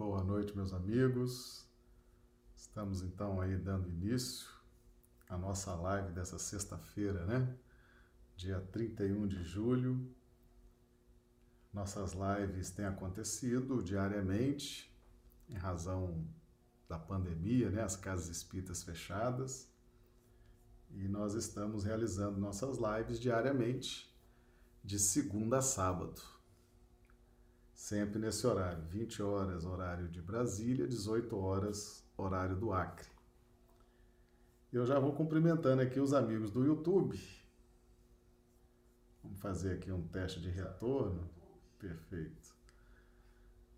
Boa noite, meus amigos. Estamos então aí dando início à nossa live dessa sexta-feira, né? Dia 31 de julho. Nossas lives têm acontecido diariamente em razão da pandemia, né? As casas espíritas fechadas. E nós estamos realizando nossas lives diariamente, de segunda a sábado sempre nesse horário, 20 horas, horário de Brasília, 18 horas, horário do Acre. Eu já vou cumprimentando aqui os amigos do YouTube. Vamos fazer aqui um teste de retorno. Perfeito.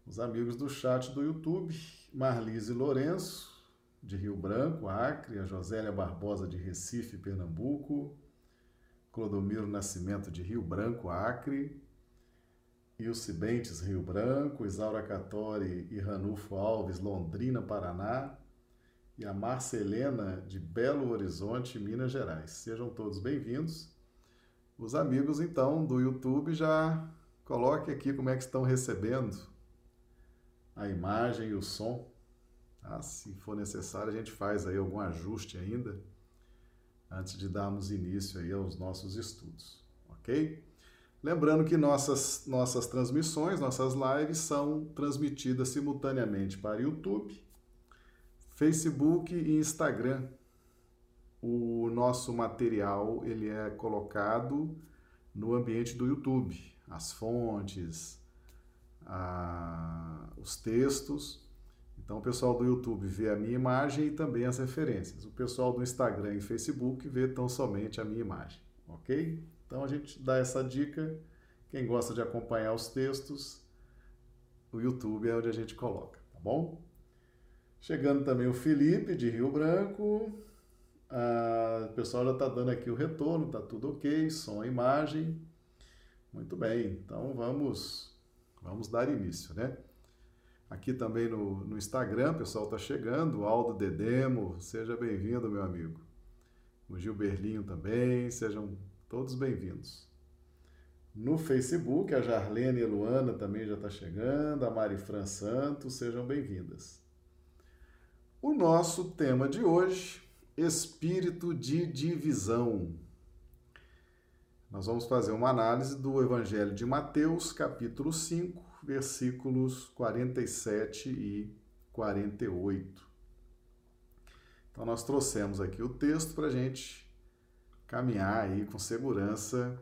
Os amigos do chat do YouTube, Marlise Lourenço, de Rio Branco, Acre, a Josélia Barbosa de Recife, Pernambuco, Clodomiro Nascimento de Rio Branco, Acre, Ilse Bentes, Rio Branco, Isaura Catori e Ranulfo Alves, Londrina, Paraná, e a Marcelena, de Belo Horizonte, Minas Gerais. Sejam todos bem-vindos. Os amigos, então, do YouTube, já coloque aqui como é que estão recebendo a imagem e o som. Ah, se for necessário, a gente faz aí algum ajuste ainda antes de darmos início aí aos nossos estudos, ok? Lembrando que nossas, nossas transmissões, nossas lives são transmitidas simultaneamente para YouTube, Facebook e Instagram. O nosso material ele é colocado no ambiente do YouTube, as fontes, a, os textos. Então o pessoal do YouTube vê a minha imagem e também as referências. O pessoal do Instagram e Facebook vê tão somente a minha imagem, ok? Então a gente dá essa dica. Quem gosta de acompanhar os textos, o YouTube é onde a gente coloca, tá bom? Chegando também o Felipe de Rio Branco. Ah, o pessoal já está dando aqui o retorno, tá tudo ok, som, imagem. Muito bem, então vamos, vamos dar início, né? Aqui também no, no Instagram, o pessoal está chegando, Aldo Dedemo, seja bem-vindo, meu amigo. O Gilberlinho também, sejam Todos bem-vindos. No Facebook, a Jarlene e a Luana também já está chegando, a Mari Fran Santos, sejam bem-vindas. O nosso tema de hoje, espírito de divisão. Nós vamos fazer uma análise do Evangelho de Mateus, capítulo 5, versículos 47 e 48. Então, nós trouxemos aqui o texto para a gente caminhar aí com segurança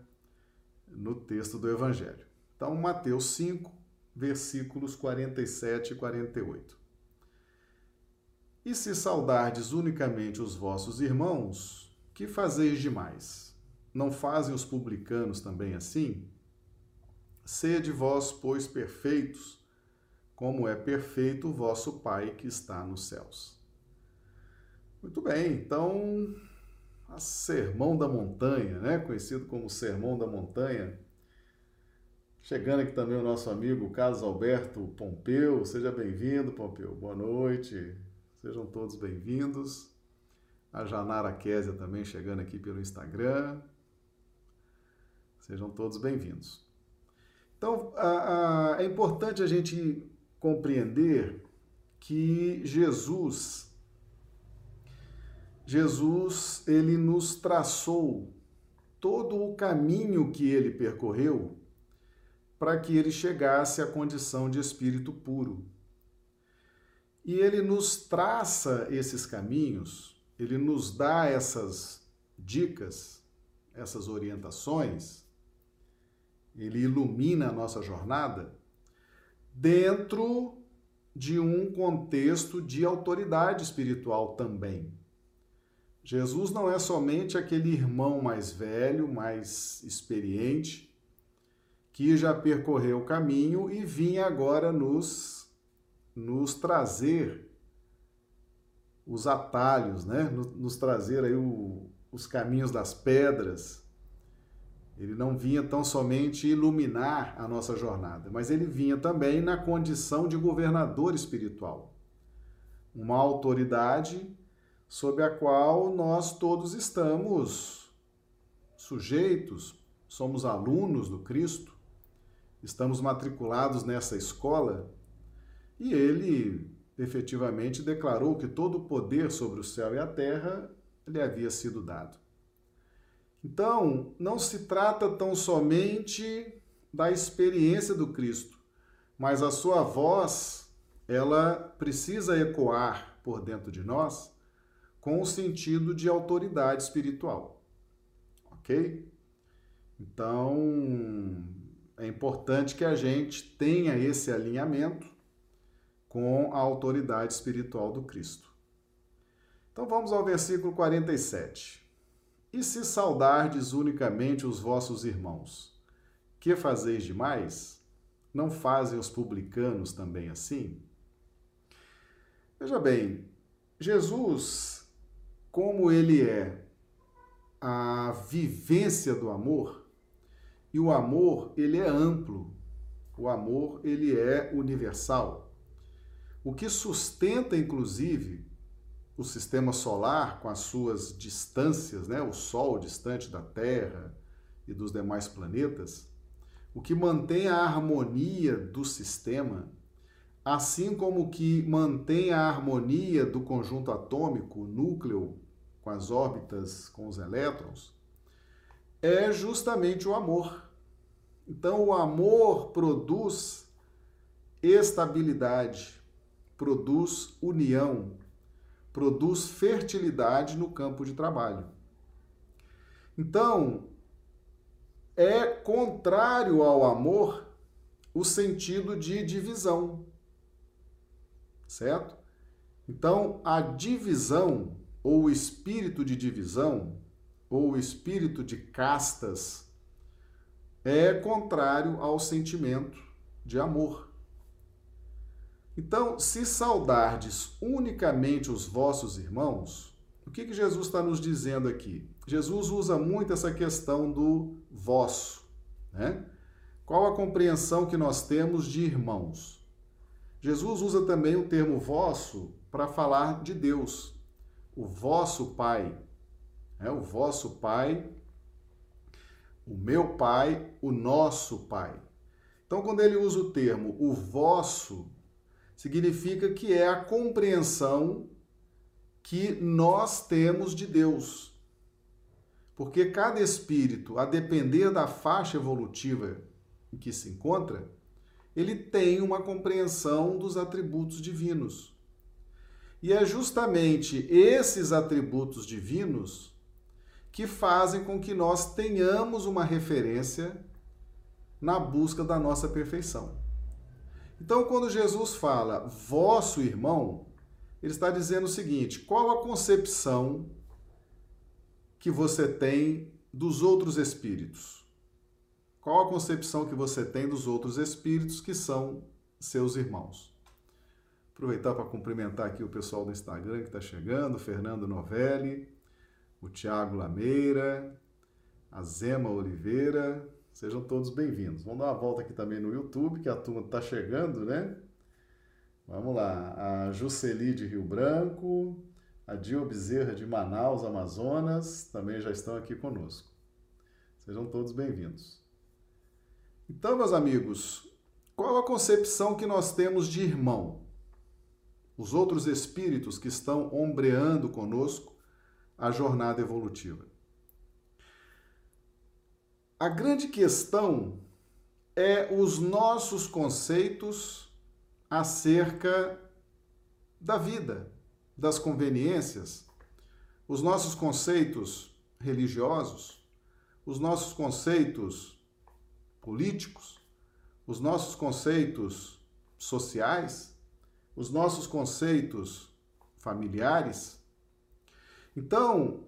no texto do Evangelho. Então, Mateus 5, versículos 47 e 48. E se saudardes unicamente os vossos irmãos, que fazeis demais? Não fazem os publicanos também assim? Sede vós, pois, perfeitos, como é perfeito o vosso Pai que está nos céus. Muito bem, então a Sermão da Montanha, né? conhecido como Sermão da Montanha. Chegando aqui também o nosso amigo Carlos Alberto Pompeu. Seja bem-vindo, Pompeu. Boa noite. Sejam todos bem-vindos. A Janara Késia também chegando aqui pelo Instagram. Sejam todos bem-vindos. Então, a, a, é importante a gente compreender que Jesus Jesus ele nos traçou todo o caminho que ele percorreu para que ele chegasse à condição de espírito puro. E ele nos traça esses caminhos, ele nos dá essas dicas, essas orientações, ele ilumina a nossa jornada dentro de um contexto de autoridade espiritual também. Jesus não é somente aquele irmão mais velho, mais experiente, que já percorreu o caminho e vinha agora nos, nos trazer os atalhos, né? nos, trazer aí o, os caminhos das pedras. Ele não vinha tão somente iluminar a nossa jornada, mas ele vinha também na condição de governador espiritual. Uma autoridade sob a qual nós todos estamos sujeitos, somos alunos do Cristo, estamos matriculados nessa escola E ele efetivamente declarou que todo o poder sobre o céu e a terra lhe havia sido dado. Então, não se trata tão somente da experiência do Cristo, mas a sua voz, ela precisa ecoar por dentro de nós com o sentido de autoridade espiritual. OK? Então, é importante que a gente tenha esse alinhamento com a autoridade espiritual do Cristo. Então vamos ao versículo 47. E se saudardes unicamente os vossos irmãos, que fazeis demais? Não fazem os publicanos também assim? Veja bem, Jesus, como ele é a vivência do amor, e o amor, ele é amplo. O amor, ele é universal. O que sustenta, inclusive, o sistema solar com as suas distâncias, né? o Sol distante da Terra e dos demais planetas, o que mantém a harmonia do sistema, assim como o que mantém a harmonia do conjunto atômico, núcleo, com as órbitas, com os elétrons, é justamente o amor. Então, o amor produz estabilidade, produz união, produz fertilidade no campo de trabalho. Então, é contrário ao amor o sentido de divisão, certo? Então, a divisão, ou o espírito de divisão, ou o espírito de castas, é contrário ao sentimento de amor. Então, se saudardes unicamente os vossos irmãos, o que, que Jesus está nos dizendo aqui? Jesus usa muito essa questão do vosso, né? Qual a compreensão que nós temos de irmãos? Jesus usa também o termo vosso para falar de Deus, o vosso Pai, é o vosso Pai o meu pai, o nosso pai. Então, quando ele usa o termo o vosso, significa que é a compreensão que nós temos de Deus. Porque cada espírito, a depender da faixa evolutiva em que se encontra, ele tem uma compreensão dos atributos divinos. E é justamente esses atributos divinos que fazem com que nós tenhamos uma referência na busca da nossa perfeição. Então, quando Jesus fala vosso irmão, ele está dizendo o seguinte: qual a concepção que você tem dos outros espíritos? Qual a concepção que você tem dos outros espíritos que são seus irmãos? Aproveitar para cumprimentar aqui o pessoal do Instagram que está chegando, Fernando Novelli, o Tiago Lameira, a Zema Oliveira. Sejam todos bem-vindos. Vamos dar uma volta aqui também no YouTube, que a turma está chegando, né? Vamos lá. A Juceli de Rio Branco, a Dio Bezerra de Manaus, Amazonas, também já estão aqui conosco. Sejam todos bem-vindos. Então, meus amigos, qual a concepção que nós temos de irmão? Os outros espíritos que estão ombreando conosco a jornada evolutiva. A grande questão é os nossos conceitos acerca da vida, das conveniências, os nossos conceitos religiosos, os nossos conceitos políticos, os nossos conceitos sociais, os nossos conceitos familiares então,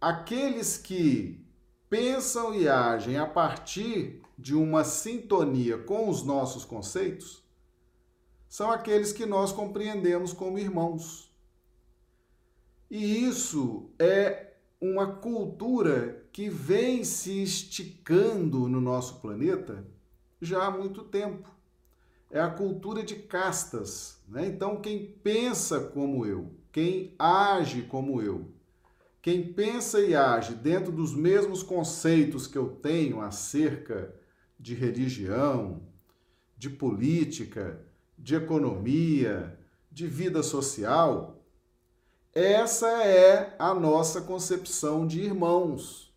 aqueles que pensam e agem a partir de uma sintonia com os nossos conceitos são aqueles que nós compreendemos como irmãos. E isso é uma cultura que vem se esticando no nosso planeta já há muito tempo. É a cultura de castas. Né? Então, quem pensa como eu, quem age como eu, quem pensa e age dentro dos mesmos conceitos que eu tenho acerca de religião, de política, de economia, de vida social, essa é a nossa concepção de irmãos.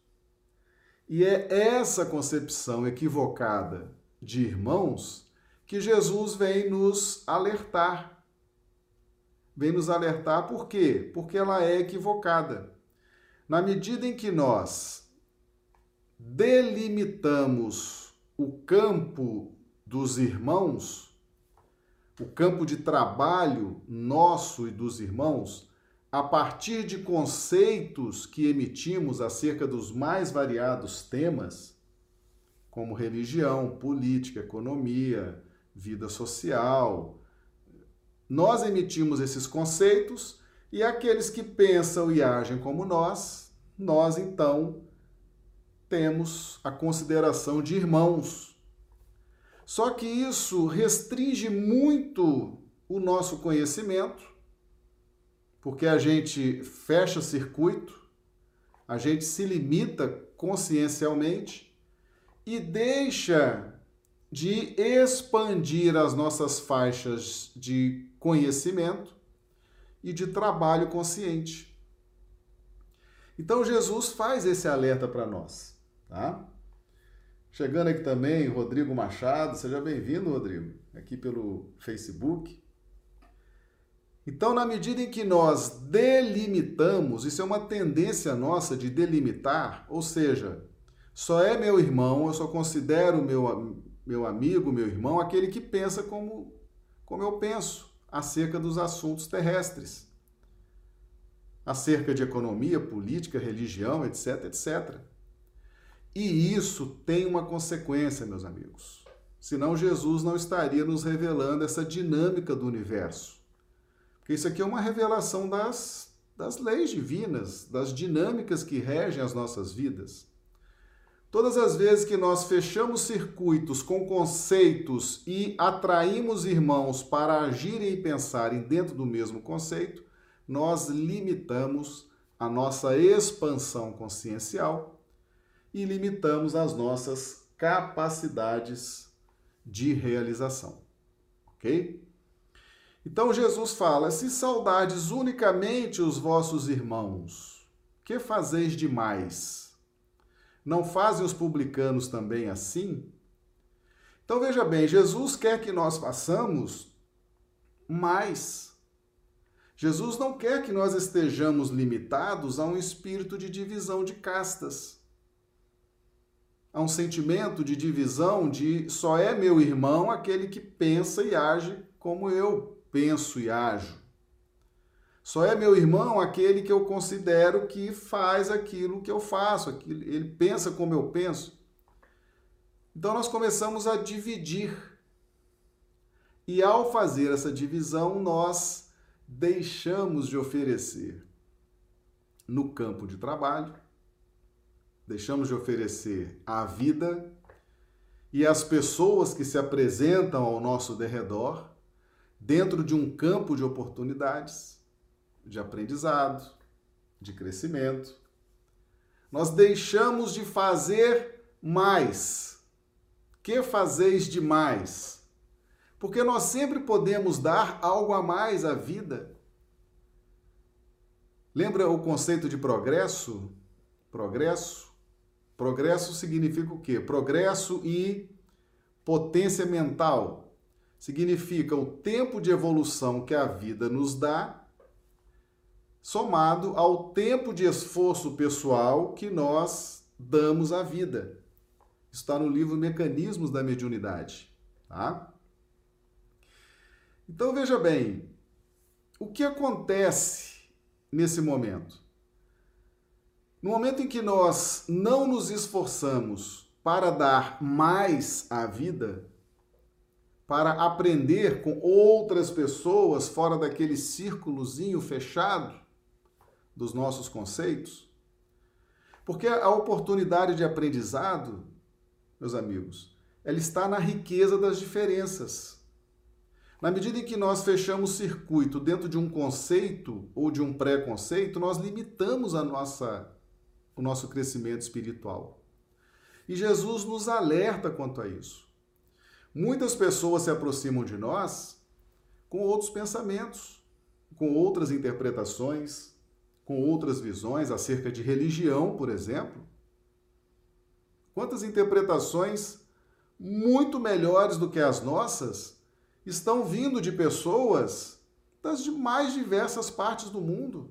E é essa concepção equivocada de irmãos que Jesus vem nos alertar. Vem nos alertar por quê? Porque ela é equivocada. Na medida em que nós delimitamos o campo dos irmãos, o campo de trabalho nosso e dos irmãos, a partir de conceitos que emitimos acerca dos mais variados temas, como religião, política, economia, vida social. Nós emitimos esses conceitos e aqueles que pensam e agem como nós, nós então temos a consideração de irmãos. Só que isso restringe muito o nosso conhecimento porque a gente fecha circuito, a gente se limita consciencialmente e deixa de expandir as nossas faixas de conhecimento e de trabalho consciente. Então Jesus faz esse alerta para nós, tá? Chegando aqui também, Rodrigo Machado, seja bem-vindo, Rodrigo, aqui pelo Facebook. Então, na medida em que nós delimitamos, isso é uma tendência nossa de delimitar, ou seja, só é meu irmão, eu só considero meu, meu amigo, meu irmão, aquele que pensa como, como eu penso acerca dos assuntos terrestres, acerca de economia, política, religião, etc, etc. E isso tem uma consequência, meus amigos. Senão Jesus não estaria nos revelando essa dinâmica do universo porque isso aqui é uma revelação das, das leis divinas, das dinâmicas que regem as nossas vidas. Todas as vezes que nós fechamos circuitos com conceitos e atraímos irmãos para agirem e pensarem dentro do mesmo conceito, nós limitamos a nossa expansão consciencial e limitamos as nossas capacidades de realização. Ok? Então Jesus fala: Se saudades unicamente os vossos irmãos, que fazeis demais? Não fazem os publicanos também assim? Então veja bem, Jesus quer que nós façamos mais. Jesus não quer que nós estejamos limitados a um espírito de divisão de castas, a um sentimento de divisão de só é meu irmão aquele que pensa e age como eu penso e ajo. Só é meu irmão aquele que eu considero que faz aquilo que eu faço, ele pensa como eu penso. Então nós começamos a dividir. E ao fazer essa divisão, nós deixamos de oferecer no campo de trabalho, deixamos de oferecer a vida e as pessoas que se apresentam ao nosso derredor dentro de um campo de oportunidades, de aprendizado, de crescimento. Nós deixamos de fazer mais. Que fazeis demais? Porque nós sempre podemos dar algo a mais à vida. Lembra o conceito de progresso? Progresso? Progresso significa o quê? Progresso e potência mental significa o tempo de evolução que a vida nos dá, somado ao tempo de esforço pessoal que nós damos à vida. Está no livro Mecanismos da Mediunidade, tá? Então veja bem, o que acontece nesse momento? No momento em que nós não nos esforçamos para dar mais à vida, para aprender com outras pessoas fora daquele círculozinho fechado dos nossos conceitos. Porque a oportunidade de aprendizado, meus amigos, ela está na riqueza das diferenças. Na medida em que nós fechamos circuito dentro de um conceito ou de um pré-conceito, nós limitamos a nossa, o nosso crescimento espiritual. E Jesus nos alerta quanto a isso. Muitas pessoas se aproximam de nós com outros pensamentos, com outras interpretações, com outras visões acerca de religião, por exemplo. Quantas interpretações muito melhores do que as nossas estão vindo de pessoas das mais diversas partes do mundo,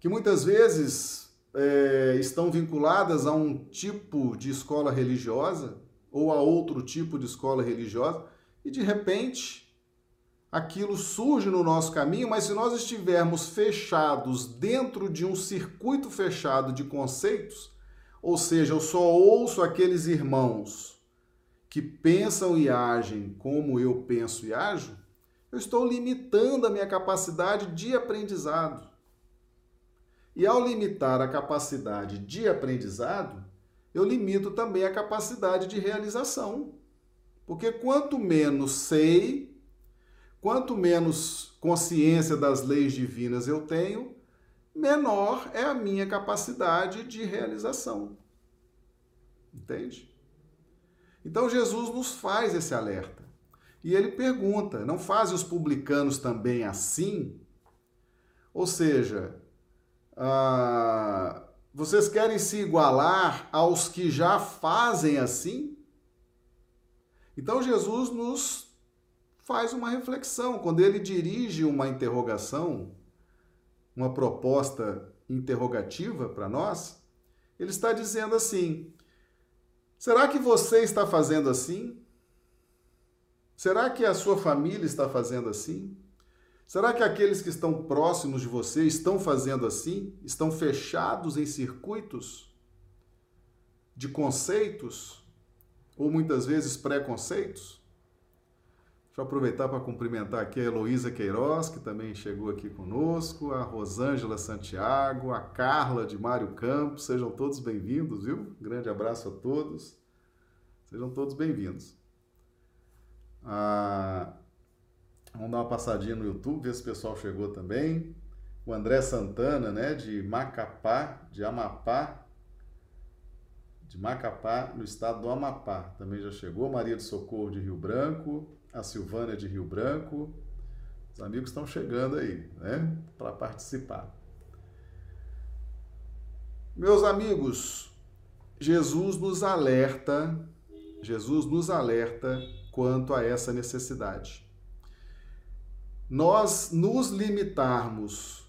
que muitas vezes é, estão vinculadas a um tipo de escola religiosa ou a outro tipo de escola religiosa e de repente aquilo surge no nosso caminho, mas se nós estivermos fechados dentro de um circuito fechado de conceitos, ou seja, eu só ouço aqueles irmãos que pensam e agem como eu penso e ajo, eu estou limitando a minha capacidade de aprendizado. E ao limitar a capacidade de aprendizado, eu limito também a capacidade de realização. Porque quanto menos sei, quanto menos consciência das leis divinas eu tenho, menor é a minha capacidade de realização. Entende? Então Jesus nos faz esse alerta. E ele pergunta: não fazem os publicanos também assim? Ou seja, ah, vocês querem se igualar aos que já fazem assim? Então Jesus nos faz uma reflexão. Quando ele dirige uma interrogação, uma proposta interrogativa para nós, ele está dizendo assim: será que você está fazendo assim? Será que a sua família está fazendo assim? Será que aqueles que estão próximos de você estão fazendo assim? Estão fechados em circuitos de conceitos ou muitas vezes preconceitos? Deixa eu aproveitar para cumprimentar aqui a Heloísa Queiroz, que também chegou aqui conosco, a Rosângela Santiago, a Carla de Mário Campos, sejam todos bem-vindos, viu? grande abraço a todos, sejam todos bem-vindos. Ah, Vamos dar uma passadinha no YouTube, ver se o pessoal chegou também. O André Santana, né, de Macapá, de Amapá, de Macapá, no estado do Amapá, também já chegou. Maria de Socorro, de Rio Branco. A Silvânia, de Rio Branco. Os amigos estão chegando aí, né, para participar. Meus amigos, Jesus nos alerta, Jesus nos alerta quanto a essa necessidade nós nos limitarmos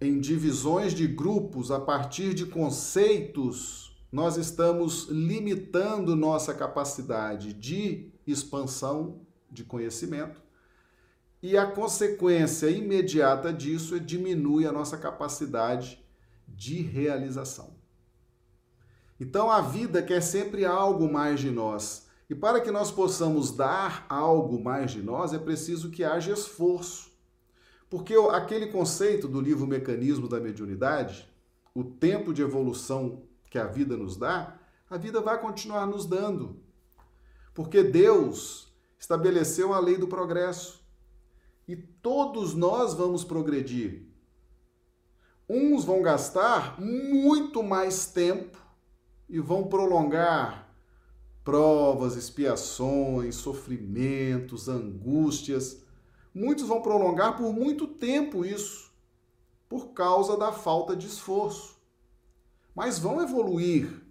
em divisões de grupos a partir de conceitos, nós estamos limitando nossa capacidade de expansão de conhecimento e a consequência imediata disso é diminui a nossa capacidade de realização. Então a vida quer sempre algo mais de nós. E para que nós possamos dar algo mais de nós, é preciso que haja esforço. Porque aquele conceito do livro Mecanismo da Mediunidade, o tempo de evolução que a vida nos dá, a vida vai continuar nos dando. Porque Deus estabeleceu a lei do progresso. E todos nós vamos progredir. Uns vão gastar muito mais tempo e vão prolongar provas, expiações, sofrimentos, angústias. Muitos vão prolongar por muito tempo isso, por causa da falta de esforço. Mas vão evoluir.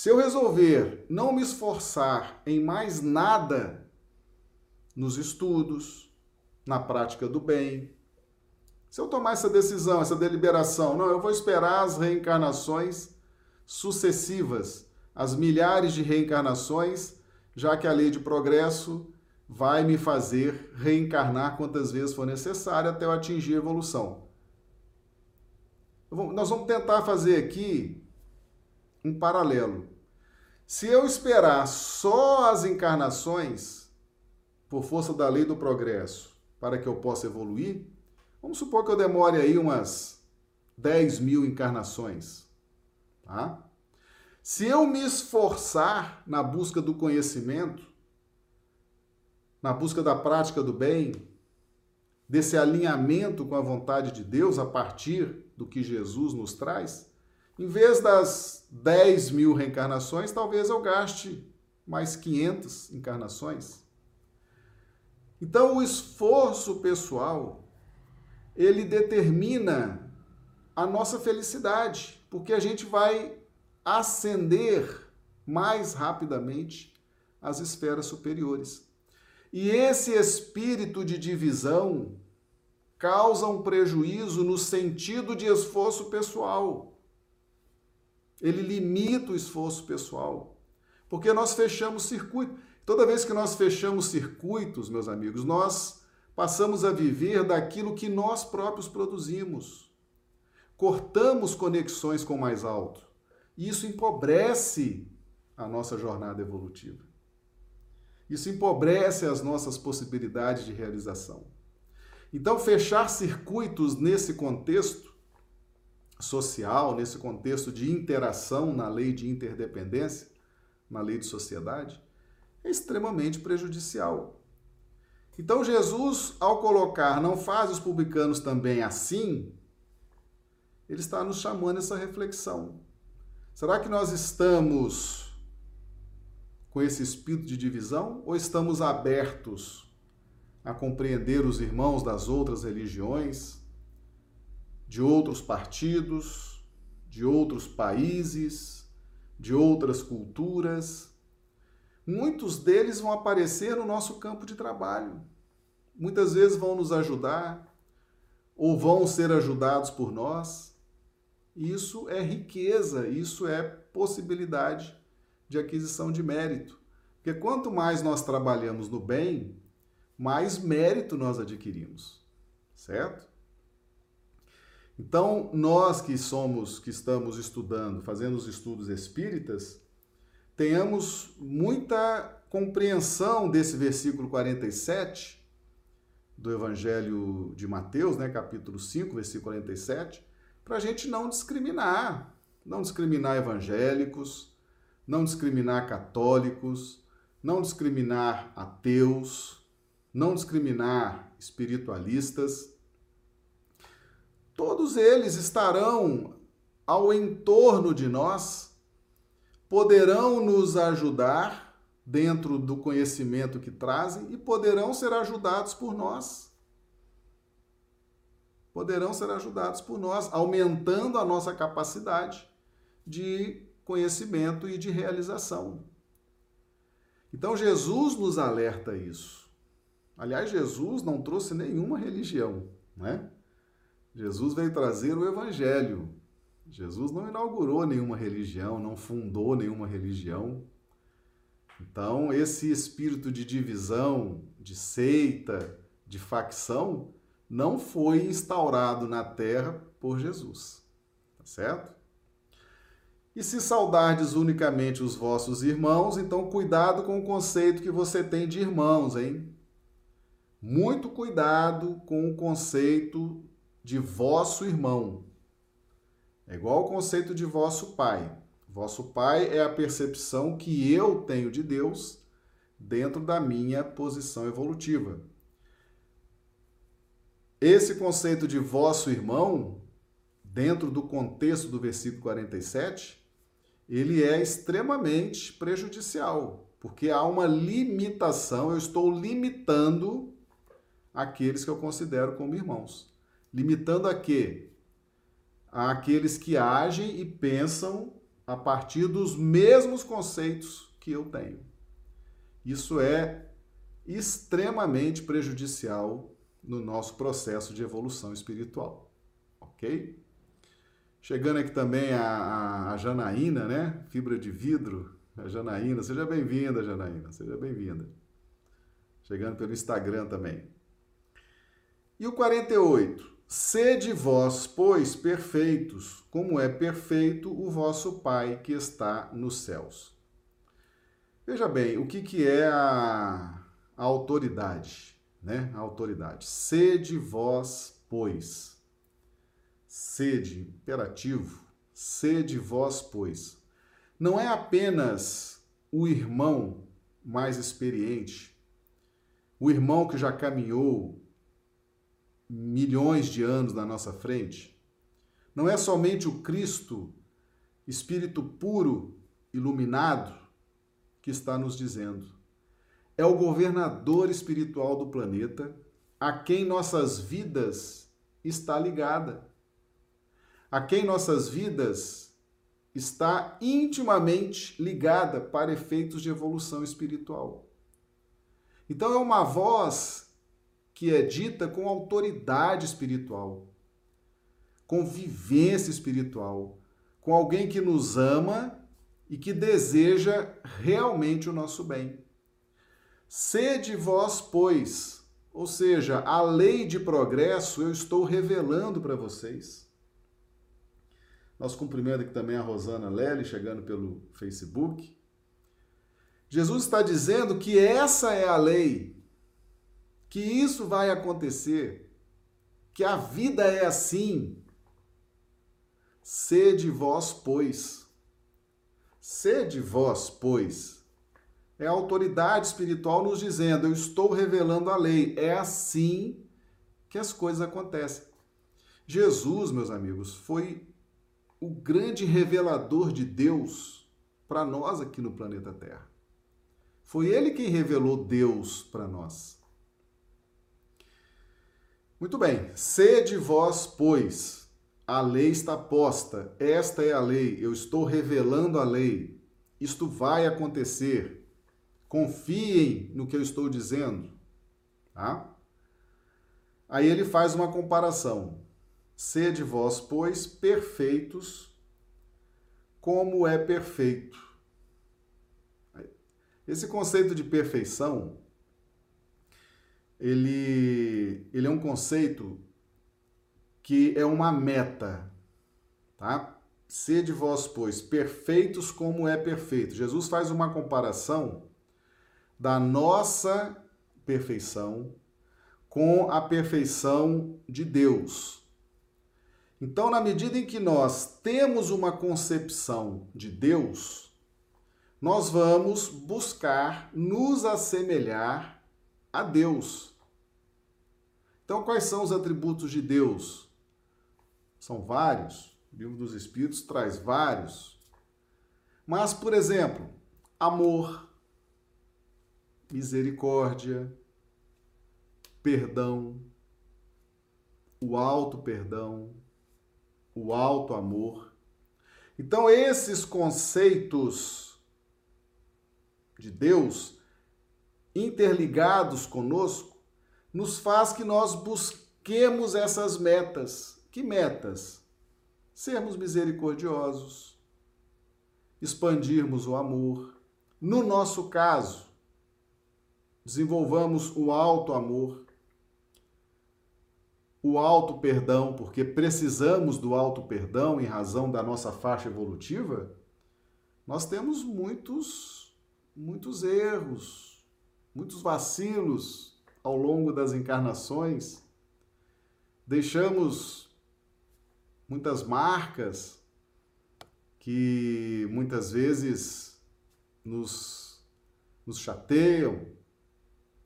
Se eu resolver não me esforçar em mais nada nos estudos, na prática do bem, se eu tomar essa decisão, essa deliberação, não, eu vou esperar as reencarnações sucessivas as milhares de reencarnações, já que a lei de progresso vai me fazer reencarnar quantas vezes for necessário até eu atingir a evolução. Nós vamos tentar fazer aqui um paralelo. Se eu esperar só as encarnações, por força da lei do progresso, para que eu possa evoluir, vamos supor que eu demore aí umas 10 mil encarnações, tá? Se eu me esforçar na busca do conhecimento, na busca da prática do bem, desse alinhamento com a vontade de Deus a partir do que Jesus nos traz, em vez das 10 mil reencarnações, talvez eu gaste mais 500 encarnações. Então, o esforço pessoal, ele determina a nossa felicidade, porque a gente vai ascender mais rapidamente às esferas superiores. E esse espírito de divisão causa um prejuízo no sentido de esforço pessoal. Ele limita o esforço pessoal, porque nós fechamos circuito. Toda vez que nós fechamos circuitos, meus amigos, nós passamos a viver daquilo que nós próprios produzimos. Cortamos conexões com o mais alto. E isso empobrece a nossa jornada evolutiva. Isso empobrece as nossas possibilidades de realização. Então, fechar circuitos nesse contexto social, nesse contexto de interação na lei de interdependência, na lei de sociedade, é extremamente prejudicial. Então, Jesus, ao colocar não faz os publicanos também assim, ele está nos chamando essa reflexão. Será que nós estamos com esse espírito de divisão ou estamos abertos a compreender os irmãos das outras religiões, de outros partidos, de outros países, de outras culturas? Muitos deles vão aparecer no nosso campo de trabalho. Muitas vezes vão nos ajudar ou vão ser ajudados por nós. Isso é riqueza, isso é possibilidade de aquisição de mérito. Porque quanto mais nós trabalhamos no bem, mais mérito nós adquirimos, certo? Então, nós que somos, que estamos estudando, fazendo os estudos espíritas, tenhamos muita compreensão desse versículo 47 do Evangelho de Mateus, né, capítulo 5, versículo 47, para a gente não discriminar, não discriminar evangélicos, não discriminar católicos, não discriminar ateus, não discriminar espiritualistas. Todos eles estarão ao entorno de nós, poderão nos ajudar dentro do conhecimento que trazem e poderão ser ajudados por nós. Poderão ser ajudados por nós, aumentando a nossa capacidade de conhecimento e de realização. Então Jesus nos alerta isso. Aliás, Jesus não trouxe nenhuma religião, né? Jesus veio trazer o evangelho. Jesus não inaugurou nenhuma religião, não fundou nenhuma religião. Então, esse espírito de divisão, de seita, de facção, não foi instaurado na terra por Jesus. Tá certo? E se saudardes unicamente os vossos irmãos, então cuidado com o conceito que você tem de irmãos, hein? Muito cuidado com o conceito de vosso irmão. É igual ao conceito de vosso pai. Vosso pai é a percepção que eu tenho de Deus dentro da minha posição evolutiva. Esse conceito de vosso irmão, dentro do contexto do versículo 47, ele é extremamente prejudicial, porque há uma limitação, eu estou limitando aqueles que eu considero como irmãos. Limitando a quê? Aqueles que agem e pensam a partir dos mesmos conceitos que eu tenho. Isso é extremamente prejudicial no nosso processo de evolução espiritual. Ok? Chegando aqui também a, a, Janaína, né? Fibra de vidro. A Janaína, seja bem-vinda, Janaína, seja bem-vinda. Chegando pelo Instagram também. E o 48. Sede vós, pois, perfeitos, como é perfeito o vosso Pai que está nos céus. Veja bem, o que, que é a, a autoridade, né? A autoridade. Sede vós, pois sede, imperativo, sede vós, pois. Não é apenas o irmão mais experiente, o irmão que já caminhou milhões de anos na nossa frente. Não é somente o Cristo, Espírito puro, iluminado, que está nos dizendo. é o governador espiritual do planeta, a quem nossas vidas está ligada, a quem nossas vidas está intimamente ligada para efeitos de evolução espiritual. Então é uma voz que é dita com autoridade espiritual, com vivência espiritual, com alguém que nos ama e que deseja realmente o nosso bem. Sede vós, pois, ou seja, a lei de progresso eu estou revelando para vocês. Nosso cumprimento aqui também a Rosana Lely, chegando pelo Facebook. Jesus está dizendo que essa é a lei, que isso vai acontecer, que a vida é assim. Sede vós, pois. Sede vós, pois. É a autoridade espiritual nos dizendo: eu estou revelando a lei. É assim que as coisas acontecem. Jesus, meus amigos, foi o grande revelador de Deus para nós aqui no planeta Terra. Foi ele quem revelou Deus para nós. Muito bem, sede vós, pois, a lei está posta, esta é a lei, eu estou revelando a lei, isto vai acontecer. Confiem no que eu estou dizendo. Tá? Aí ele faz uma comparação. Sede vós, pois, perfeitos, como é perfeito esse conceito de perfeição, ele, ele é um conceito que é uma meta, tá? Sede vós, pois, perfeitos como é perfeito. Jesus faz uma comparação da nossa perfeição com a perfeição de Deus. Então, na medida em que nós temos uma concepção de Deus, nós vamos buscar nos assemelhar a Deus. Então, quais são os atributos de Deus? São vários. O livro dos Espíritos traz vários. Mas, por exemplo, amor, misericórdia, perdão, o alto perdão, o alto amor. Então, esses conceitos de Deus interligados conosco, nos faz que nós busquemos essas metas. Que metas? Sermos misericordiosos, expandirmos o amor. No nosso caso, desenvolvamos o alto amor, o alto perdão, porque precisamos do alto perdão em razão da nossa faixa evolutiva. Nós temos muitos muitos erros, muitos vacilos ao longo das encarnações, deixamos muitas marcas que muitas vezes nos, nos chateiam,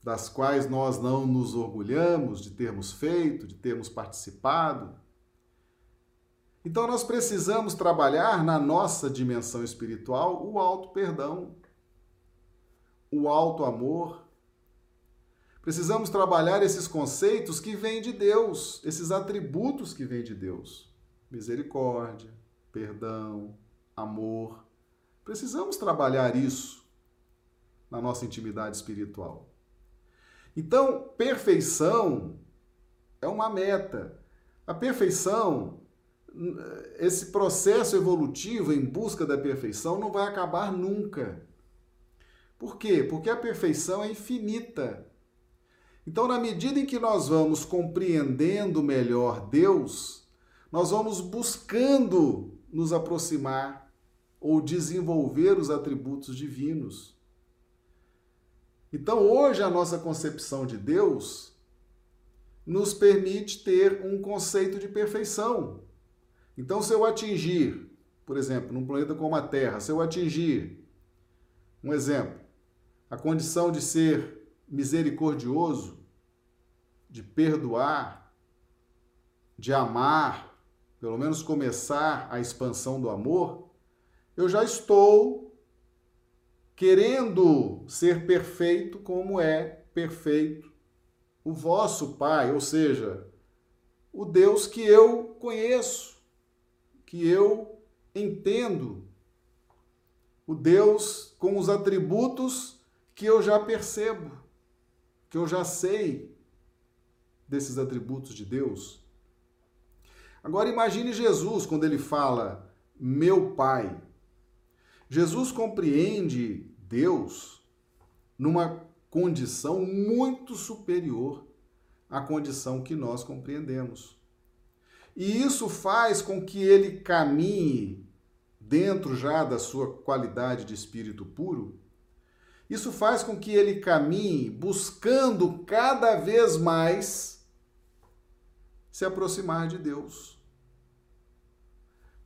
das quais nós não nos orgulhamos de termos feito, de termos participado. Então nós precisamos trabalhar na nossa dimensão espiritual o alto perdão, o alto amor. Precisamos trabalhar esses conceitos que vêm de Deus, esses atributos que vêm de Deus: misericórdia, perdão, amor. Precisamos trabalhar isso na nossa intimidade espiritual. Então, perfeição é uma meta. A perfeição, esse processo evolutivo em busca da perfeição não vai acabar nunca. Por quê? Porque a perfeição é infinita. Então, na medida em que nós vamos compreendendo melhor Deus, nós vamos buscando nos aproximar ou desenvolver os atributos divinos. Então, hoje, a nossa concepção de Deus nos permite ter um conceito de perfeição. Então, se eu atingir, por exemplo, num planeta como a Terra, se eu atingir, um exemplo, a condição de ser misericordioso, de perdoar, de amar, pelo menos começar a expansão do amor, eu já estou querendo ser perfeito como é perfeito o vosso Pai, ou seja, o Deus que eu conheço, que eu entendo, o Deus com os atributos que eu já percebo, que eu já sei desses atributos de Deus. Agora imagine Jesus quando ele fala meu Pai. Jesus compreende Deus numa condição muito superior à condição que nós compreendemos. E isso faz com que ele caminhe dentro já da sua qualidade de espírito puro. Isso faz com que ele caminhe buscando cada vez mais se aproximar de Deus.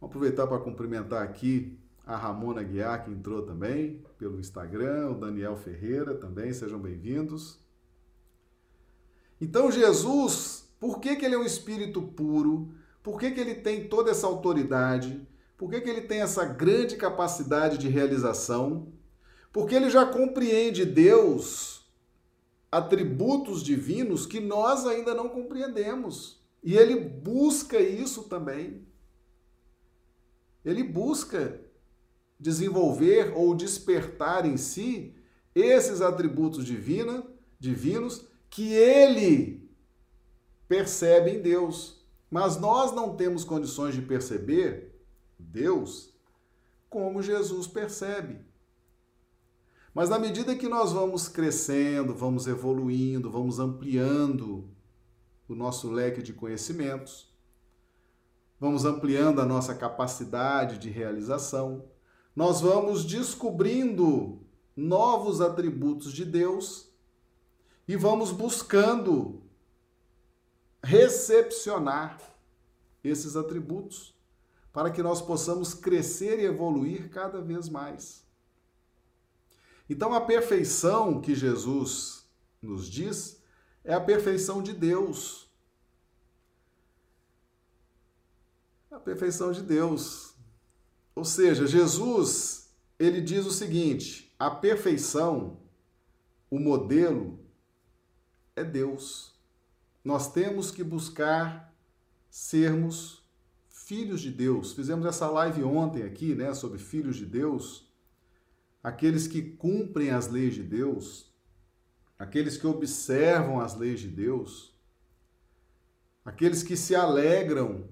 Vou aproveitar para cumprimentar aqui a Ramona Guiar, que entrou também pelo Instagram, o Daniel Ferreira também, sejam bem-vindos. Então, Jesus, por que, que ele é um espírito puro? Por que, que ele tem toda essa autoridade? Por que, que ele tem essa grande capacidade de realização? Porque ele já compreende Deus, atributos divinos que nós ainda não compreendemos. E ele busca isso também. Ele busca desenvolver ou despertar em si esses atributos divina, divinos que ele percebe em Deus. Mas nós não temos condições de perceber Deus como Jesus percebe. Mas na medida que nós vamos crescendo, vamos evoluindo, vamos ampliando o nosso leque de conhecimentos, vamos ampliando a nossa capacidade de realização, nós vamos descobrindo novos atributos de Deus e vamos buscando recepcionar esses atributos para que nós possamos crescer e evoluir cada vez mais. Então, a perfeição que Jesus nos diz é a perfeição de Deus. A perfeição de Deus. Ou seja, Jesus, ele diz o seguinte: a perfeição, o modelo é Deus. Nós temos que buscar sermos filhos de Deus. Fizemos essa live ontem aqui, né, sobre filhos de Deus, aqueles que cumprem as leis de Deus, aqueles que observam as leis de Deus, aqueles que se alegram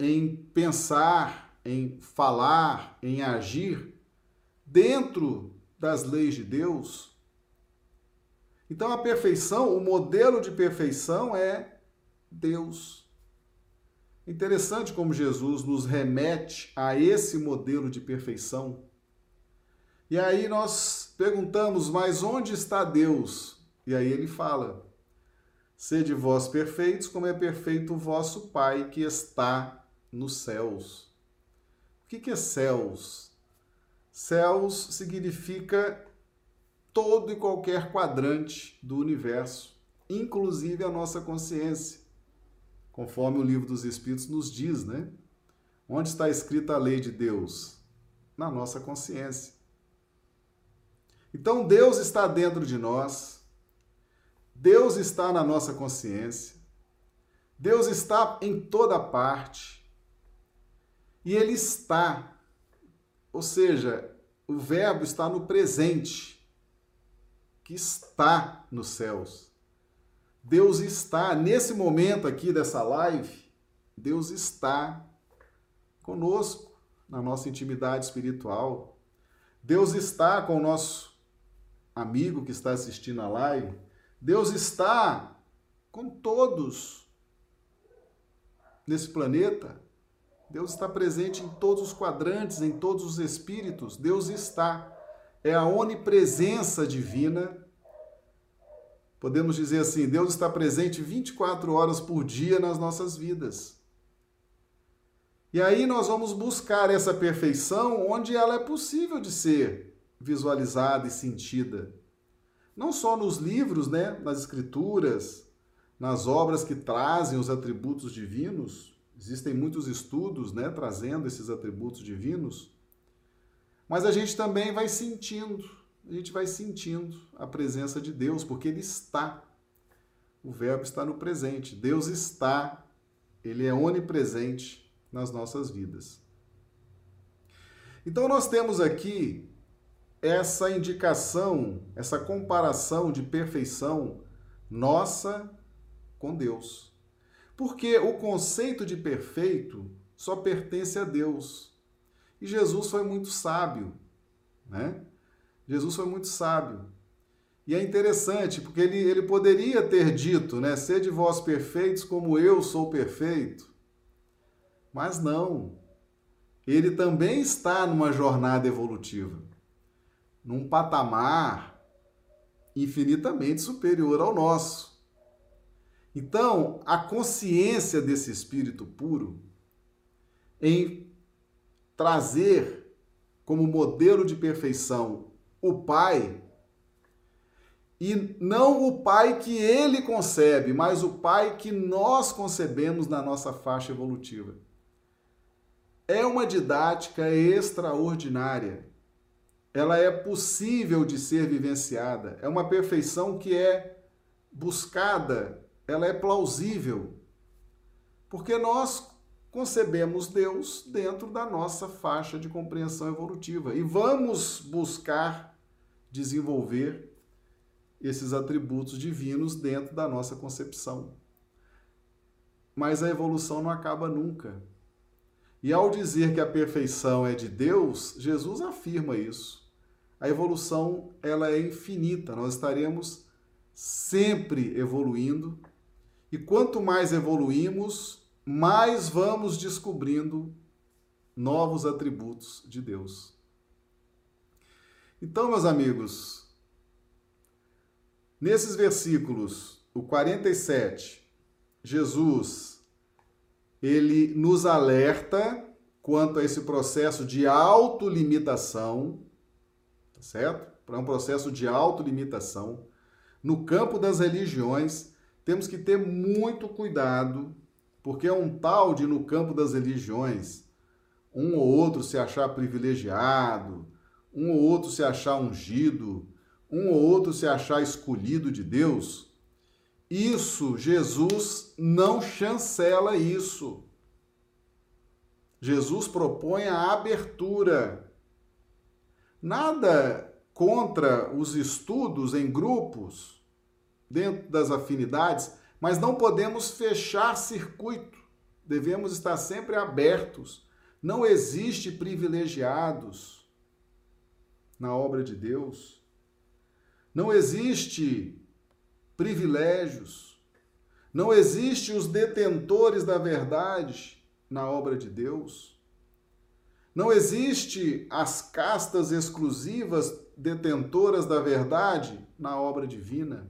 em pensar em falar, em agir dentro das leis de Deus. Então a perfeição, o modelo de perfeição é Deus. Interessante como Jesus nos remete a esse modelo de perfeição. E aí nós perguntamos, mas onde está Deus? E aí ele fala: Sede vós perfeitos, como é perfeito o vosso Pai que está nos céus que, que é céus? Céus significa todo e qualquer quadrante do universo, inclusive a nossa consciência, conforme o livro dos Espíritos nos diz, né? Onde está escrita a lei de Deus? Na nossa consciência. Então Deus está dentro de nós, Deus está na nossa consciência, Deus está em toda parte. E ele está. Ou seja, o verbo está no presente, que está nos céus. Deus está, nesse momento aqui dessa live, Deus está conosco na nossa intimidade espiritual. Deus está com o nosso amigo que está assistindo a live. Deus está com todos nesse planeta. Deus está presente em todos os quadrantes, em todos os espíritos. Deus está. É a onipresença divina. Podemos dizer assim: Deus está presente 24 horas por dia nas nossas vidas. E aí nós vamos buscar essa perfeição onde ela é possível de ser visualizada e sentida. Não só nos livros, né, nas escrituras, nas obras que trazem os atributos divinos, Existem muitos estudos né, trazendo esses atributos divinos, mas a gente também vai sentindo, a gente vai sentindo a presença de Deus, porque Ele está. O verbo está no presente. Deus está, Ele é onipresente nas nossas vidas. Então nós temos aqui essa indicação, essa comparação de perfeição nossa com Deus. Porque o conceito de perfeito só pertence a Deus. E Jesus foi muito sábio, né? Jesus foi muito sábio. E é interessante, porque ele, ele poderia ter dito, né? Sede vós perfeitos como eu sou perfeito. Mas não. Ele também está numa jornada evolutiva, num patamar infinitamente superior ao nosso. Então, a consciência desse espírito puro em trazer como modelo de perfeição o Pai, e não o Pai que ele concebe, mas o Pai que nós concebemos na nossa faixa evolutiva. É uma didática extraordinária. Ela é possível de ser vivenciada. É uma perfeição que é buscada, ela é plausível. Porque nós concebemos Deus dentro da nossa faixa de compreensão evolutiva e vamos buscar desenvolver esses atributos divinos dentro da nossa concepção. Mas a evolução não acaba nunca. E ao dizer que a perfeição é de Deus, Jesus afirma isso. A evolução ela é infinita, nós estaremos sempre evoluindo. E quanto mais evoluímos, mais vamos descobrindo novos atributos de Deus. Então, meus amigos, nesses versículos, o 47, Jesus ele nos alerta quanto a esse processo de autolimitação, tá certo? Para um processo de autolimitação no campo das religiões, temos que ter muito cuidado porque é um tal de, no campo das religiões, um ou outro se achar privilegiado, um ou outro se achar ungido, um ou outro se achar escolhido de Deus. Isso, Jesus não chancela isso. Jesus propõe a abertura. Nada contra os estudos em grupos, dentro das afinidades, mas não podemos fechar circuito. Devemos estar sempre abertos. Não existe privilegiados na obra de Deus. Não existe privilégios. Não existe os detentores da verdade na obra de Deus. Não existe as castas exclusivas detentoras da verdade na obra divina.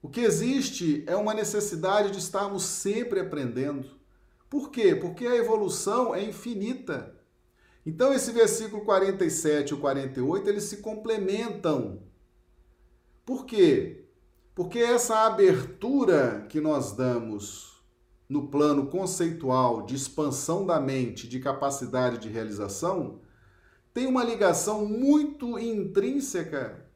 O que existe é uma necessidade de estarmos sempre aprendendo. Por quê? Porque a evolução é infinita. Então, esse versículo 47 e o 48, eles se complementam. Por quê? Porque essa abertura que nós damos no plano conceitual de expansão da mente, de capacidade de realização, tem uma ligação muito intrínseca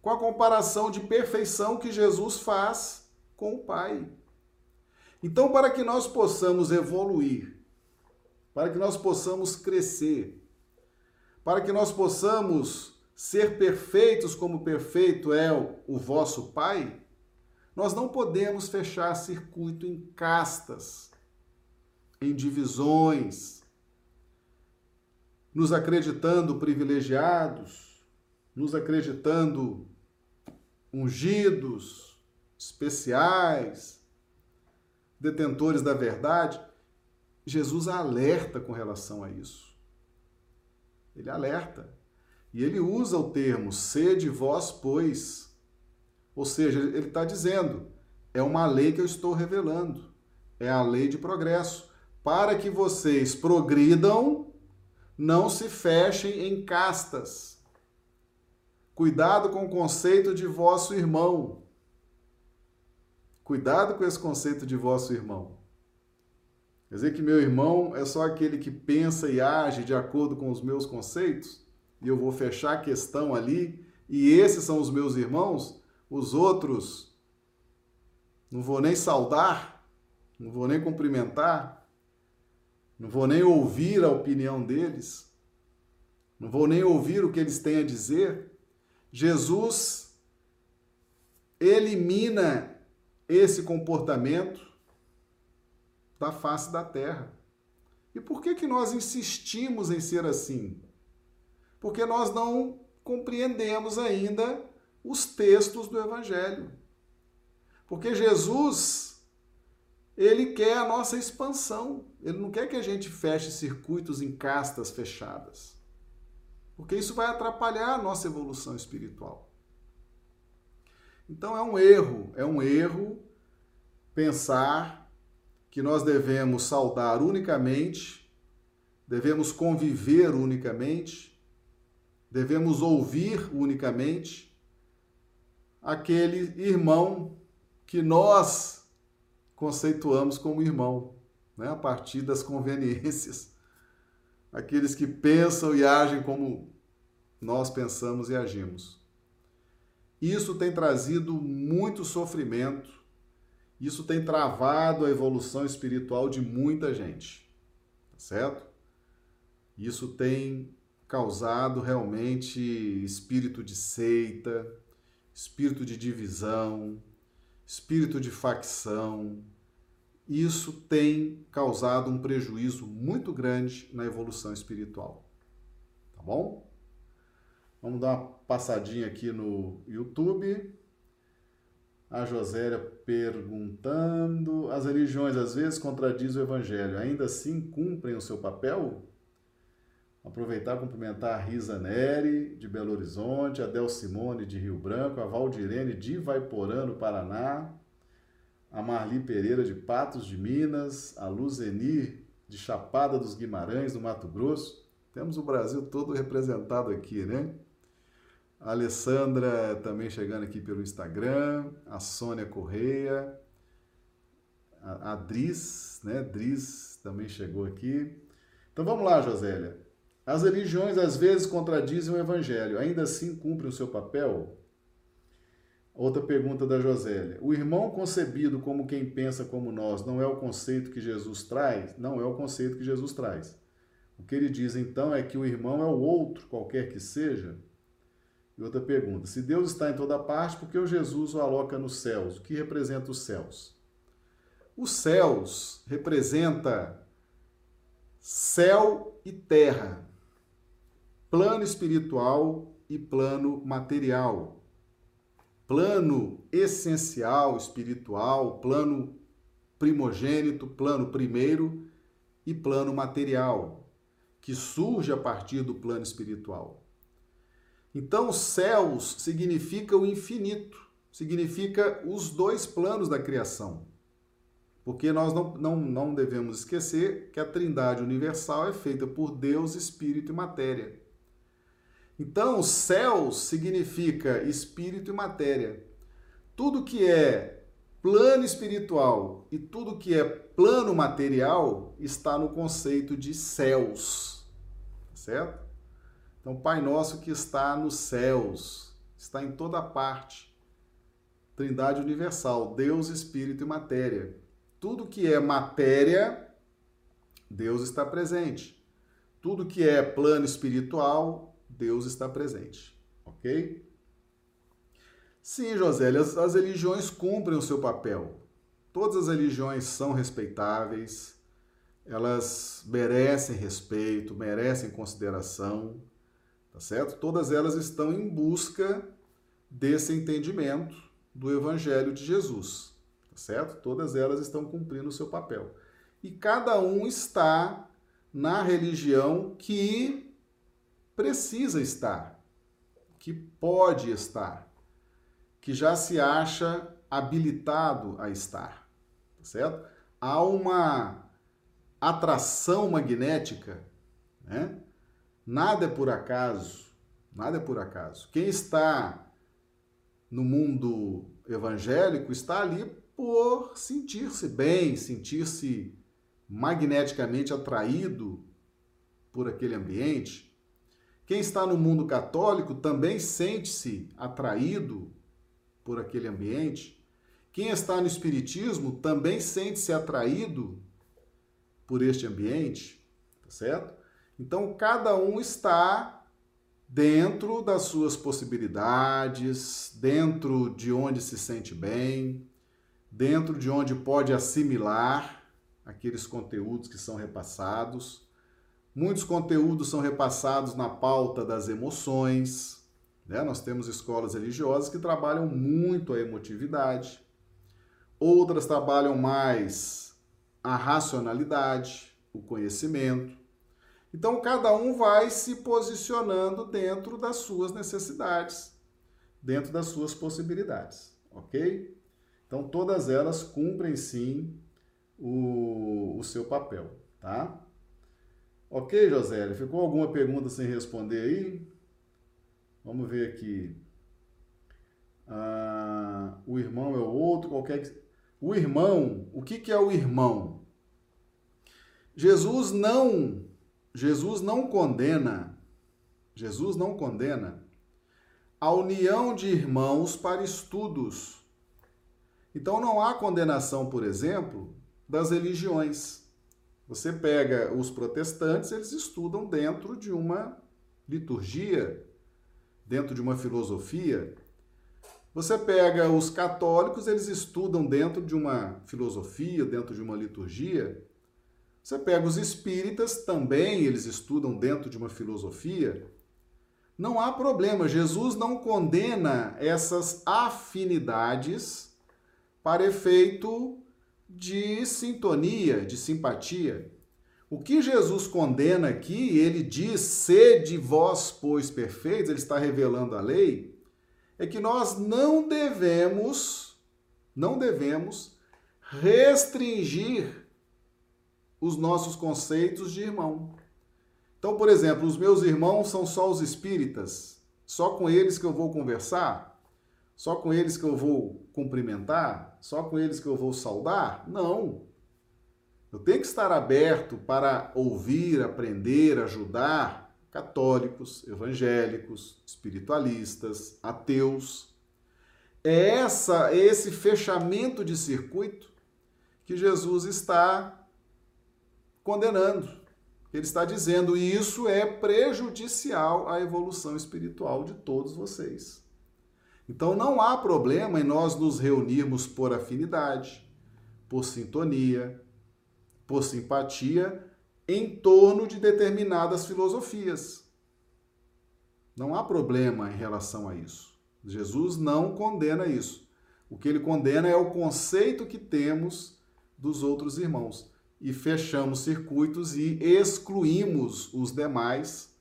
com a comparação de perfeição que Jesus faz com o Pai. Então, para que nós possamos evoluir, para que nós possamos crescer, para que nós possamos ser perfeitos como perfeito é o vosso Pai, nós não podemos fechar circuito em castas, em divisões, nos acreditando privilegiados, nos acreditando ungidos, especiais, detentores da verdade, Jesus alerta com relação a isso. Ele alerta. E ele usa o termo sede vós, pois. Ou seja, ele está dizendo: é uma lei que eu estou revelando. É a lei de progresso. Para que vocês progridam, não se fechem em castas Cuidado com o conceito de vosso irmão. Cuidado com esse conceito de vosso irmão. Quer dizer que meu irmão é só aquele que pensa e age de acordo com os meus conceitos? E eu vou fechar a questão ali, e esses são os meus irmãos? Os outros não vou nem saudar, não vou nem cumprimentar, não vou nem ouvir a opinião deles, não vou nem ouvir o que eles têm a dizer. Jesus elimina esse comportamento da face da terra. E por que, que nós insistimos em ser assim? Porque nós não compreendemos ainda os textos do Evangelho. Porque Jesus, ele quer a nossa expansão. Ele não quer que a gente feche circuitos em castas fechadas. Porque isso vai atrapalhar a nossa evolução espiritual. Então é um erro, é um erro pensar que nós devemos saudar unicamente, devemos conviver unicamente, devemos ouvir unicamente aquele irmão que nós conceituamos como irmão, né? a partir das conveniências. Aqueles que pensam e agem como nós pensamos e agimos. Isso tem trazido muito sofrimento, isso tem travado a evolução espiritual de muita gente, tá certo? Isso tem causado realmente espírito de seita, espírito de divisão, espírito de facção. Isso tem causado um prejuízo muito grande na evolução espiritual. Tá bom? Vamos dar uma passadinha aqui no YouTube. A Josélia perguntando: as religiões às vezes contradizem o evangelho, ainda assim cumprem o seu papel? Aproveitar e cumprimentar a Risa Neri, de Belo Horizonte, a Del Simone, de Rio Branco, a Valdirene, de Vaiporã, no Paraná, a Marli Pereira, de Patos de Minas, a Luzeni, de Chapada dos Guimarães, no Mato Grosso. Temos o Brasil todo representado aqui, né? A Alessandra também chegando aqui pelo Instagram, a Sônia Correia, a, a Dris, né? Dris também chegou aqui. Então vamos lá, Josélia. As religiões às vezes contradizem o evangelho, ainda assim cumprem o seu papel? Outra pergunta da Josélia. O irmão concebido como quem pensa como nós não é o conceito que Jesus traz? Não é o conceito que Jesus traz. O que ele diz então é que o irmão é o outro, qualquer que seja? E outra pergunta: se Deus está em toda parte, por que o Jesus o aloca nos céus? O que representa os céus? Os céus representa céu e terra plano espiritual e plano material. Plano essencial espiritual, plano primogênito, plano primeiro e plano material, que surge a partir do plano espiritual. Então, céus significa o infinito, significa os dois planos da criação. Porque nós não, não, não devemos esquecer que a trindade universal é feita por Deus, Espírito e matéria. Então, céus significa espírito e matéria. Tudo que é plano espiritual e tudo que é plano material está no conceito de céus. Certo? Então, Pai Nosso que está nos céus, está em toda parte. Trindade universal, Deus, espírito e matéria. Tudo que é matéria, Deus está presente. Tudo que é plano espiritual, Deus está presente, ok? Sim, José, as, as religiões cumprem o seu papel. Todas as religiões são respeitáveis, elas merecem respeito, merecem consideração, tá certo? Todas elas estão em busca desse entendimento do Evangelho de Jesus, tá certo? Todas elas estão cumprindo o seu papel. E cada um está na religião que precisa estar, que pode estar, que já se acha habilitado a estar, tá certo? Há uma atração magnética, né? Nada é por acaso, nada é por acaso. Quem está no mundo evangélico está ali por sentir-se bem, sentir-se magneticamente atraído por aquele ambiente. Quem está no mundo católico também sente-se atraído por aquele ambiente. Quem está no espiritismo também sente-se atraído por este ambiente, tá certo? Então cada um está dentro das suas possibilidades, dentro de onde se sente bem, dentro de onde pode assimilar aqueles conteúdos que são repassados. Muitos conteúdos são repassados na pauta das emoções. Né? Nós temos escolas religiosas que trabalham muito a emotividade, outras trabalham mais a racionalidade, o conhecimento. Então, cada um vai se posicionando dentro das suas necessidades, dentro das suas possibilidades, ok? Então, todas elas cumprem sim o, o seu papel, tá? Ok, Josélia? Ficou alguma pergunta sem responder aí? Vamos ver aqui. Ah, o irmão é o outro, qualquer. O irmão, o que, que é o irmão? Jesus não, Jesus não condena, Jesus não condena a união de irmãos para estudos. Então não há condenação, por exemplo, das religiões. Você pega os protestantes, eles estudam dentro de uma liturgia, dentro de uma filosofia. Você pega os católicos, eles estudam dentro de uma filosofia, dentro de uma liturgia. Você pega os espíritas, também eles estudam dentro de uma filosofia. Não há problema, Jesus não condena essas afinidades para efeito de sintonia, de simpatia. O que Jesus condena aqui, ele diz: sede vós, pois, perfeitos, ele está revelando a lei, é que nós não devemos, não devemos restringir os nossos conceitos de irmão. Então, por exemplo, os meus irmãos são só os espíritas, só com eles que eu vou conversar? Só com eles que eu vou cumprimentar? Só com eles que eu vou saudar? Não. Eu tenho que estar aberto para ouvir, aprender, ajudar católicos, evangélicos, espiritualistas, ateus. É essa, é esse fechamento de circuito que Jesus está condenando. Ele está dizendo, isso é prejudicial à evolução espiritual de todos vocês. Então não há problema em nós nos reunirmos por afinidade, por sintonia, por simpatia em torno de determinadas filosofias. Não há problema em relação a isso. Jesus não condena isso. O que ele condena é o conceito que temos dos outros irmãos. E fechamos circuitos e excluímos os demais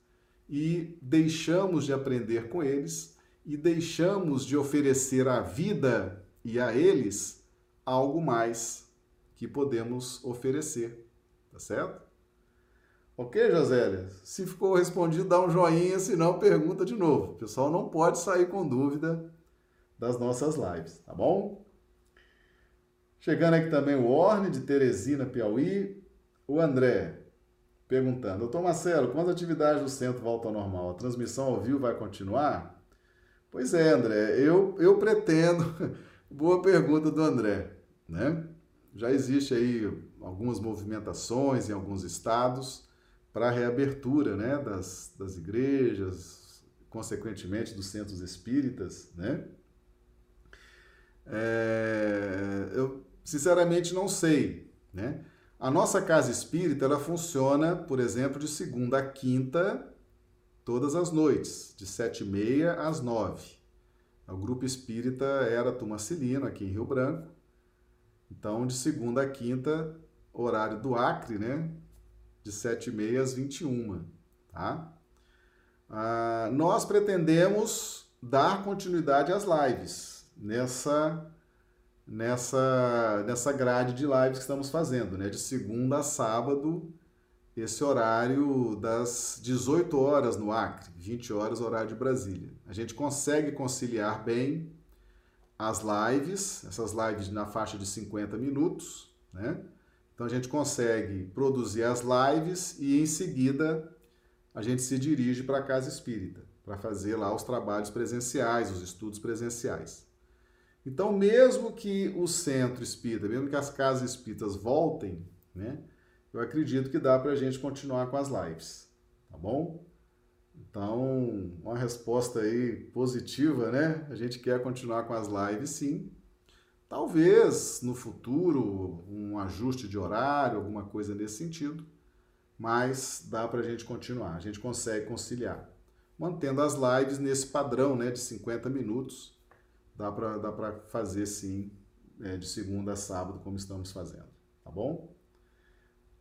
e deixamos de aprender com eles e deixamos de oferecer à vida e a eles algo mais que podemos oferecer. Tá certo? Ok, Josélia? Se ficou respondido, dá um joinha, se não, pergunta de novo. O pessoal não pode sair com dúvida das nossas lives, tá bom? Chegando aqui também o Orne, de Teresina, Piauí. O André, perguntando, doutor Marcelo, quando a atividade do centro volta ao normal, a transmissão ao vivo vai continuar? Pois é, André, eu, eu pretendo. Boa pergunta do André, né? Já existe aí algumas movimentações em alguns estados para a reabertura, né, das, das igrejas, consequentemente dos centros espíritas, né? É, eu sinceramente não sei, né? A nossa casa espírita ela funciona, por exemplo, de segunda a quinta todas as noites, de sete e meia às nove. O grupo espírita era Tumacilino, aqui em Rio Branco. Então, de segunda a quinta, horário do Acre, né? De sete e meia às vinte e uma, tá? Ah, nós pretendemos dar continuidade às lives nessa nessa nessa grade de lives que estamos fazendo, né? De segunda a sábado, esse horário das 18 horas no Acre, 20 horas horário de Brasília. A gente consegue conciliar bem as lives, essas lives na faixa de 50 minutos, né? Então a gente consegue produzir as lives e em seguida a gente se dirige para a casa espírita para fazer lá os trabalhos presenciais, os estudos presenciais. Então, mesmo que o centro espírita, mesmo que as casas espíritas voltem, né, eu acredito que dá para a gente continuar com as lives, tá bom? Então, uma resposta aí positiva, né? A gente quer continuar com as lives, sim. Talvez no futuro um ajuste de horário, alguma coisa nesse sentido, mas dá para a gente continuar, a gente consegue conciliar. Mantendo as lives nesse padrão né, de 50 minutos, dá para dá fazer sim, é, de segunda a sábado, como estamos fazendo, tá bom?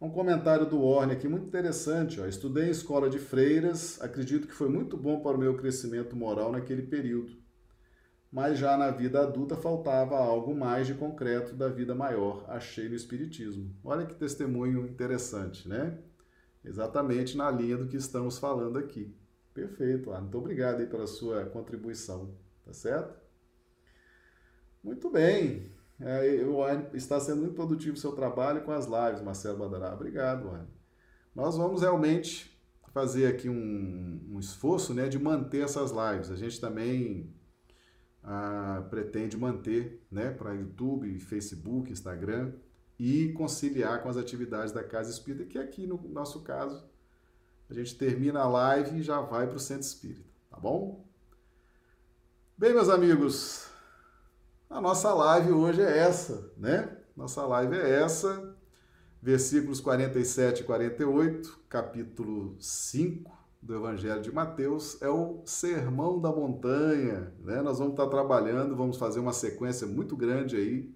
Um comentário do Orne aqui muito interessante. Ó. Estudei em escola de freiras, acredito que foi muito bom para o meu crescimento moral naquele período. Mas já na vida adulta faltava algo mais de concreto da vida maior, achei no Espiritismo. Olha que testemunho interessante, né? Exatamente na linha do que estamos falando aqui. Perfeito, Arno. Muito obrigado aí pela sua contribuição, tá certo? Muito bem. É, eu, está sendo muito produtivo o seu trabalho com as lives, Marcelo Badará. Obrigado, Arno. Nós vamos realmente fazer aqui um, um esforço né, de manter essas lives. A gente também ah, pretende manter né, para YouTube, Facebook, Instagram e conciliar com as atividades da Casa Espírita, que aqui no nosso caso a gente termina a live e já vai para o Centro Espírita, tá bom? Bem, meus amigos, a nossa live hoje é essa, né? Nossa live é essa, versículos 47 e 48, capítulo 5 do Evangelho de Mateus, é o Sermão da Montanha, né? Nós vamos estar trabalhando, vamos fazer uma sequência muito grande aí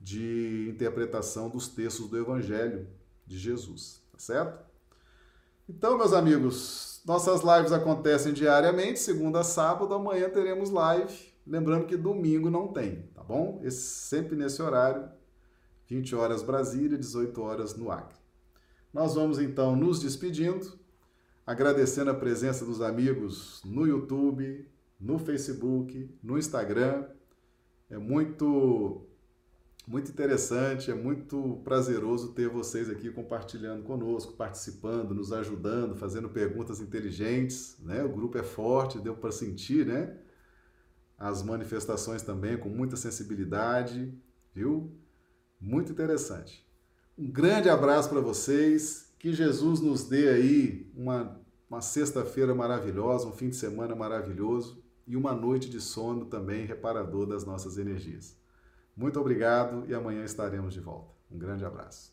de interpretação dos textos do Evangelho de Jesus, tá certo? Então, meus amigos, nossas lives acontecem diariamente, segunda a sábado, amanhã teremos live. Lembrando que domingo não tem, tá bom? Esse, sempre nesse horário, 20 horas Brasília, 18 horas no Acre. Nós vamos então nos despedindo, agradecendo a presença dos amigos no YouTube, no Facebook, no Instagram. É muito muito interessante, é muito prazeroso ter vocês aqui compartilhando conosco, participando, nos ajudando, fazendo perguntas inteligentes, né? O grupo é forte, deu para sentir, né? As manifestações também com muita sensibilidade, viu? Muito interessante. Um grande abraço para vocês, que Jesus nos dê aí uma, uma sexta-feira maravilhosa, um fim de semana maravilhoso e uma noite de sono também reparador das nossas energias. Muito obrigado e amanhã estaremos de volta. Um grande abraço.